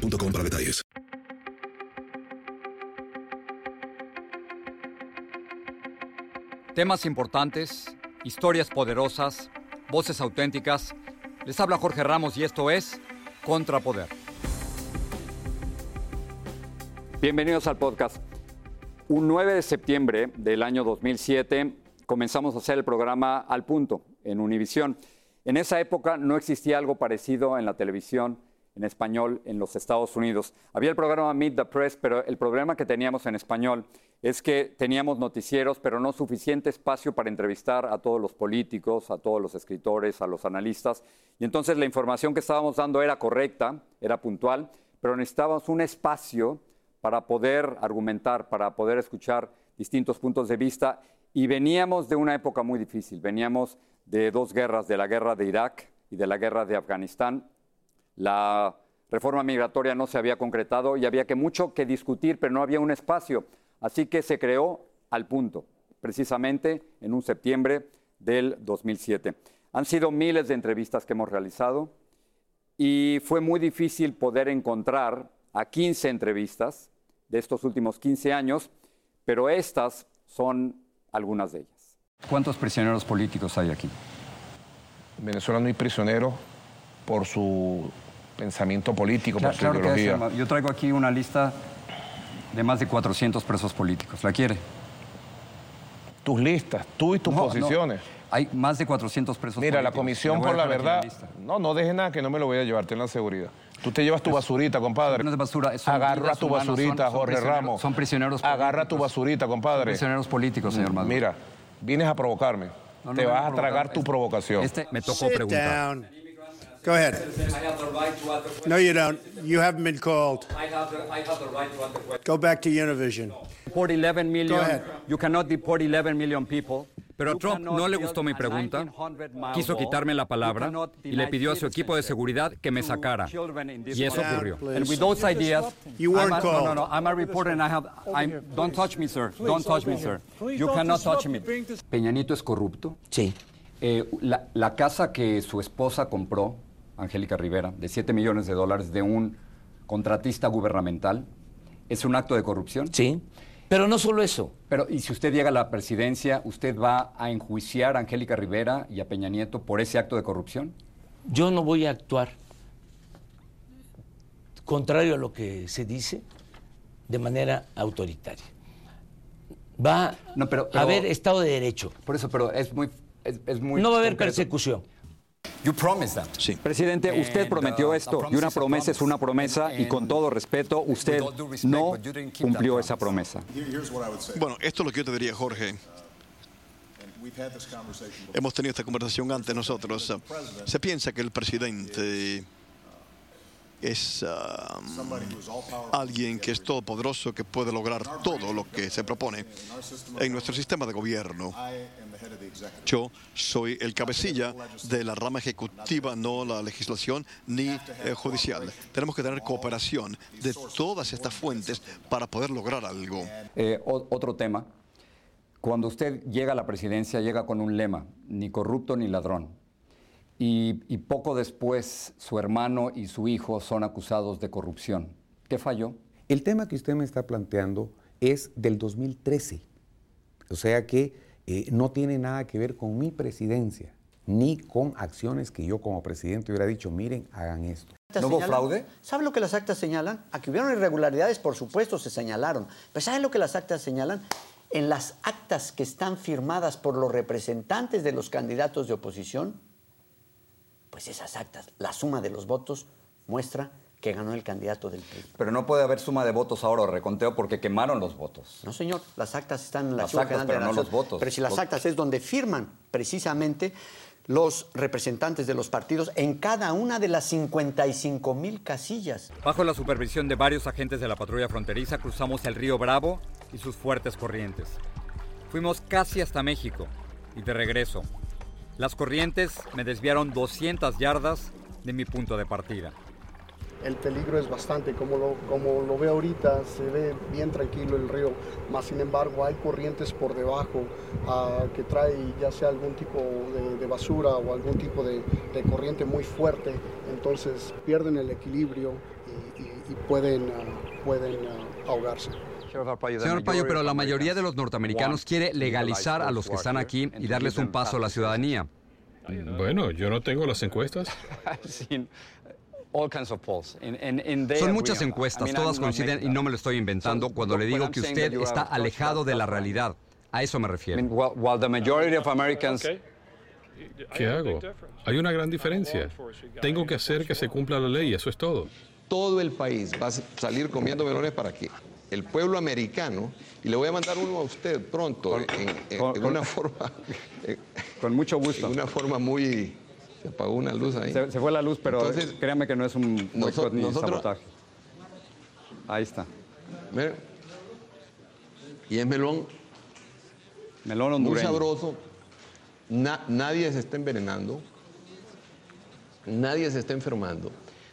boostmobile.com para detalles. Temas importantes, historias poderosas, voces auténticas. Les habla Jorge Ramos y esto es Contrapoder. Bienvenidos al podcast. Un 9 de septiembre del año 2007 comenzamos a hacer el programa Al Punto en Univisión. En esa época no existía algo parecido en la televisión en español en los Estados Unidos. Había el programa Meet the Press, pero el problema que teníamos en español es que teníamos noticieros, pero no suficiente espacio para entrevistar a todos los políticos, a todos los escritores, a los analistas. Y entonces la información que estábamos dando era correcta, era puntual, pero necesitábamos un espacio para poder argumentar, para poder escuchar distintos puntos de vista. Y veníamos de una época muy difícil, veníamos de dos guerras, de la guerra de Irak y de la guerra de Afganistán. La reforma migratoria no se había concretado y había que mucho que discutir, pero no había un espacio. Así que se creó al punto, precisamente en un septiembre del 2007. Han sido miles de entrevistas que hemos realizado y fue muy difícil poder encontrar a 15 entrevistas de estos últimos 15 años, pero estas son algunas de ellas. ¿Cuántos prisioneros políticos hay aquí? En Venezuela no hay prisioneros por su pensamiento político, por su ideología. Yo traigo aquí una lista de más de 400 presos políticos. ¿La quiere? Tus listas, tú y tus No, posiciones. no. Hay más de 400 presos Mira, la políticos. Comisión Le voy por la Verdad. No, no dejes nada que no me lo voy a llevar, ten la seguridad. Tú te llevas tu basurita, compadre. No es basura, son Agarra tu basurita, son- son Jorge Ramos. son prisioneros Agarra tu políticos. basurita, compadre. Prisioneros políticos, señor Maduro. Mira, vienes a provocarme. No, no te vas a tragar tu provocación. Este me tocó preguntar. Go ahead. No, you don't. You haven't been called. Go back to Univision. Deport 11 million. Go ahead. You cannot deport 11 million people. Pero a Trump no le gustó mi pregunta, 1900 mile quiso quitarme la palabra y le pidió a su equipo de seguridad que me sacara. Y eso ocurrió. And with those ideas, You weren't I'm a, no, no, no, I'm a reporter and I have, I'm, don't touch me, sir. Don't touch me, sir. You cannot touch me. Peña Nieto es corrupto. Sí. Eh, la, la casa que su esposa compró, Angélica Rivera, de 7 millones de dólares de un contratista gubernamental, ¿es un acto de corrupción? Sí. Pero no solo eso. Pero, ¿y si usted llega a la presidencia, usted va a enjuiciar a Angélica Rivera y a Peña Nieto por ese acto de corrupción? Yo no voy a actuar contrario a lo que se dice de manera autoritaria. Va No, pero- a haber Estado de Derecho. Por eso, pero es muy... Es, es muy No va a haber concreto. persecución. You promised that. Sí. Presidente, usted And, prometió uh, esto y una promesa es una promesa y con todo respeto, usted no cumplió esa promesa. Bueno, esto es lo que yo te diría, Jorge. Hemos tenido esta conversación antes nosotros. Se piensa que el presidente es ah, alguien que es todopoderoso, que puede lograr todo lo que se propone en nuestro sistema de gobierno. Yo soy el cabecilla de la rama ejecutiva, no la legislación ni eh, judicial. Tenemos que tener cooperación de todas estas fuentes para poder lograr algo. Eh, otro tema. Cuando usted llega a la presidencia, llega con un lema, ni corrupto ni ladrón. Y, y poco después, su hermano y su hijo son acusados de corrupción. ¿Qué falló? El tema que usted me está planteando es del 2013. O sea que eh, no tiene nada que ver con mi presidencia, ni con acciones que yo como presidente hubiera dicho, miren, hagan esto. ¿No hubo fraude? ¿Sabe lo que las actas señalan? A que hubieron irregularidades, por supuesto, se señalaron. Pero ¿sabe lo que las actas señalan? En las actas que están firmadas por los representantes de los candidatos de oposición, pues esas actas, la suma de los votos muestra que ganó el candidato del PRI. Pero no puede haber suma de votos ahora o reconteo porque quemaron los votos. No, señor, las actas están en la Las actas, de pero la no los votos. Pero si las actas es donde firman precisamente los representantes de los partidos en cada una de las 55 mil casillas. Bajo la supervisión de varios agentes de la patrulla fronteriza cruzamos el río Bravo y sus fuertes corrientes. Fuimos casi hasta México y de regreso. Las corrientes me desviaron 200 yardas de mi punto de partida el peligro es bastante, como lo, como lo ve ahorita, se ve bien tranquilo el río, más sin embargo hay corrientes por debajo uh, que trae ya sea algún tipo de, basura o algún tipo de, corriente muy fuerte, entonces pierden el equilibrio y, pueden, uh, pueden uh, ahogarse. Señor Payo, pero la mayoría de los norteamericanos quiere legalizar a los que están aquí y darles un paso a la ciudadanía. Bueno, yo no tengo las encuestas. Son muchas encuestas, todas coinciden y no me lo estoy inventando cuando le digo que usted está alejado de la realidad. A eso me refiero. ¿Qué hago? Hay una gran diferencia. Tengo que hacer que se cumpla la ley, eso es todo. Todo el país va a salir comiendo melones para que el pueblo americano, y le voy a mandar uno a usted pronto, en, una forma... con mucho gusto. En una forma muy se apagó una luz ahí. Se, fue la luz, pero créame que no es un boicot ni sabotaje. Ahí está. Y es melón. Melón hondureño. Muy sabroso. nadie se está envenenando. Nadie se está enfermando.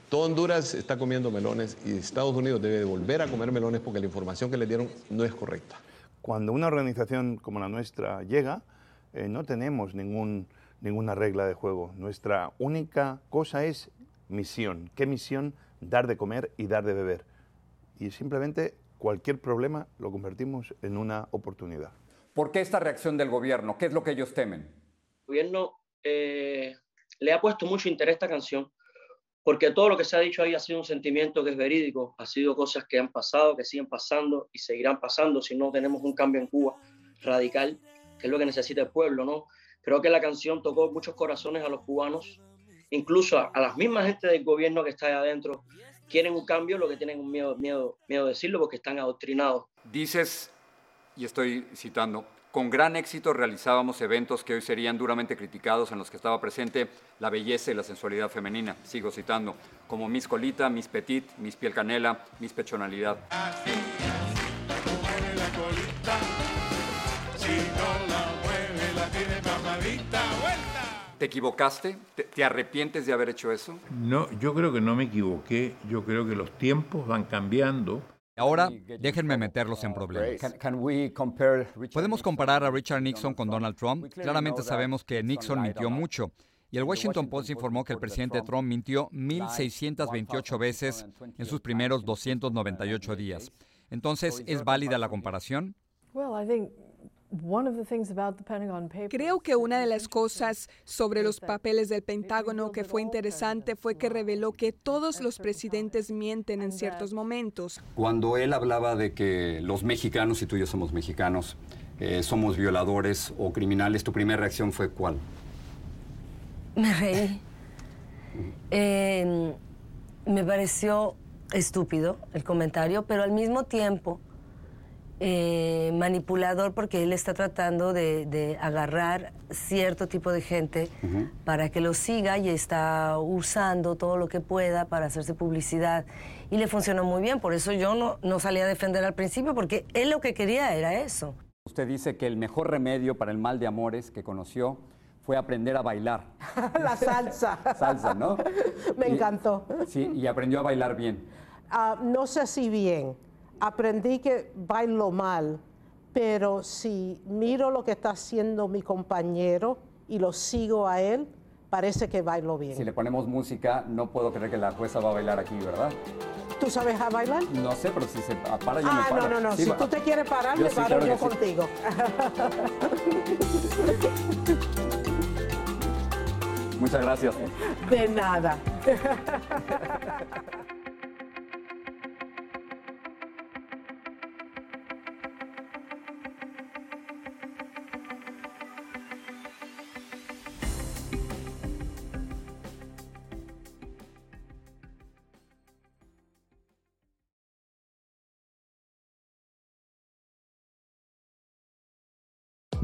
Todo Honduras está comiendo melones y Estados Unidos debe volver a comer melones porque la información que le dieron no es correcta. Cuando una organización como la nuestra llega, eh, no tenemos ningún ninguna regla de juego. Nuestra única cosa es misión. ¿Qué misión? Dar de comer y dar de beber. Y simplemente cualquier problema lo convertimos en una oportunidad. ¿Por qué esta reacción del gobierno? ¿Qué es lo que ellos temen? El gobierno eh, le ha puesto mucho interés a esta canción porque todo lo que se ha dicho ahí ha sido un sentimiento que es verídico, ha sido cosas que han pasado, que siguen pasando y seguirán pasando si no tenemos un cambio en Cuba radical, que es lo que necesita el pueblo, ¿no? Creo que la canción tocó muchos corazones a los cubanos, incluso a, las mismas gente del gobierno que está ahí adentro. Quieren un cambio, lo que tienen un miedo, miedo, miedo de decirlo porque están adoctrinados. Dices, y estoy citando, con gran éxito realizábamos eventos que hoy serían duramente criticados en los que estaba presente la belleza y la sensualidad femenina. Sigo citando, como Miss Colita, Miss Petit, Miss Piel Canela, Miss Pechonalidad. ¿Te equivocaste? ¿Te, arrepientes de haber hecho eso? No, yo creo que no me equivoqué. Yo creo que los tiempos van cambiando. Ahora, déjenme meterlos en problemas. ¿Podemos comparar a Richard Nixon con Donald Trump? Claramente sabemos que Nixon mintió mucho. Y el Washington Post informó que el presidente Trump mintió 1.628 veces en sus primeros 298 días. Entonces, ¿es válida la comparación? Creo que una de las cosas sobre los papeles del Pentágono que fue interesante fue que reveló que todos los presidentes mienten en ciertos momentos. Cuando él hablaba de que los mexicanos, y tú y yo somos mexicanos, eh, somos violadores o criminales, ¿tu primera reacción fue cuál? Me reí. Em, me pareció estúpido el comentario, pero al mismo tiempo eh, manipulador porque él está tratando de, agarrar cierto tipo de gente para que lo siga y está usando todo lo que pueda para hacerse publicidad. Y le funcionó muy bien, por eso yo no, no salí a defender al principio, porque él lo que quería era eso. Usted dice que el mejor remedio para el mal de amores que conoció fue aprender a bailar. La salsa. salsa, ¿no? Me encantó. Sí, y aprendió a bailar bien. Ah, no sé si bien aprendí que bailo mal, pero si miro lo que está haciendo mi compañero y lo sigo a él, parece que bailo bien. Si le ponemos música, no puedo creer que la jueza va a bailar aquí, ¿verdad? ¿Tú sabes a bailar? No sé, pero si se para, yo ah, me paro. no, no, no. si tú te quieres parar, me paro yo contigo. Muchas gracias. De nada.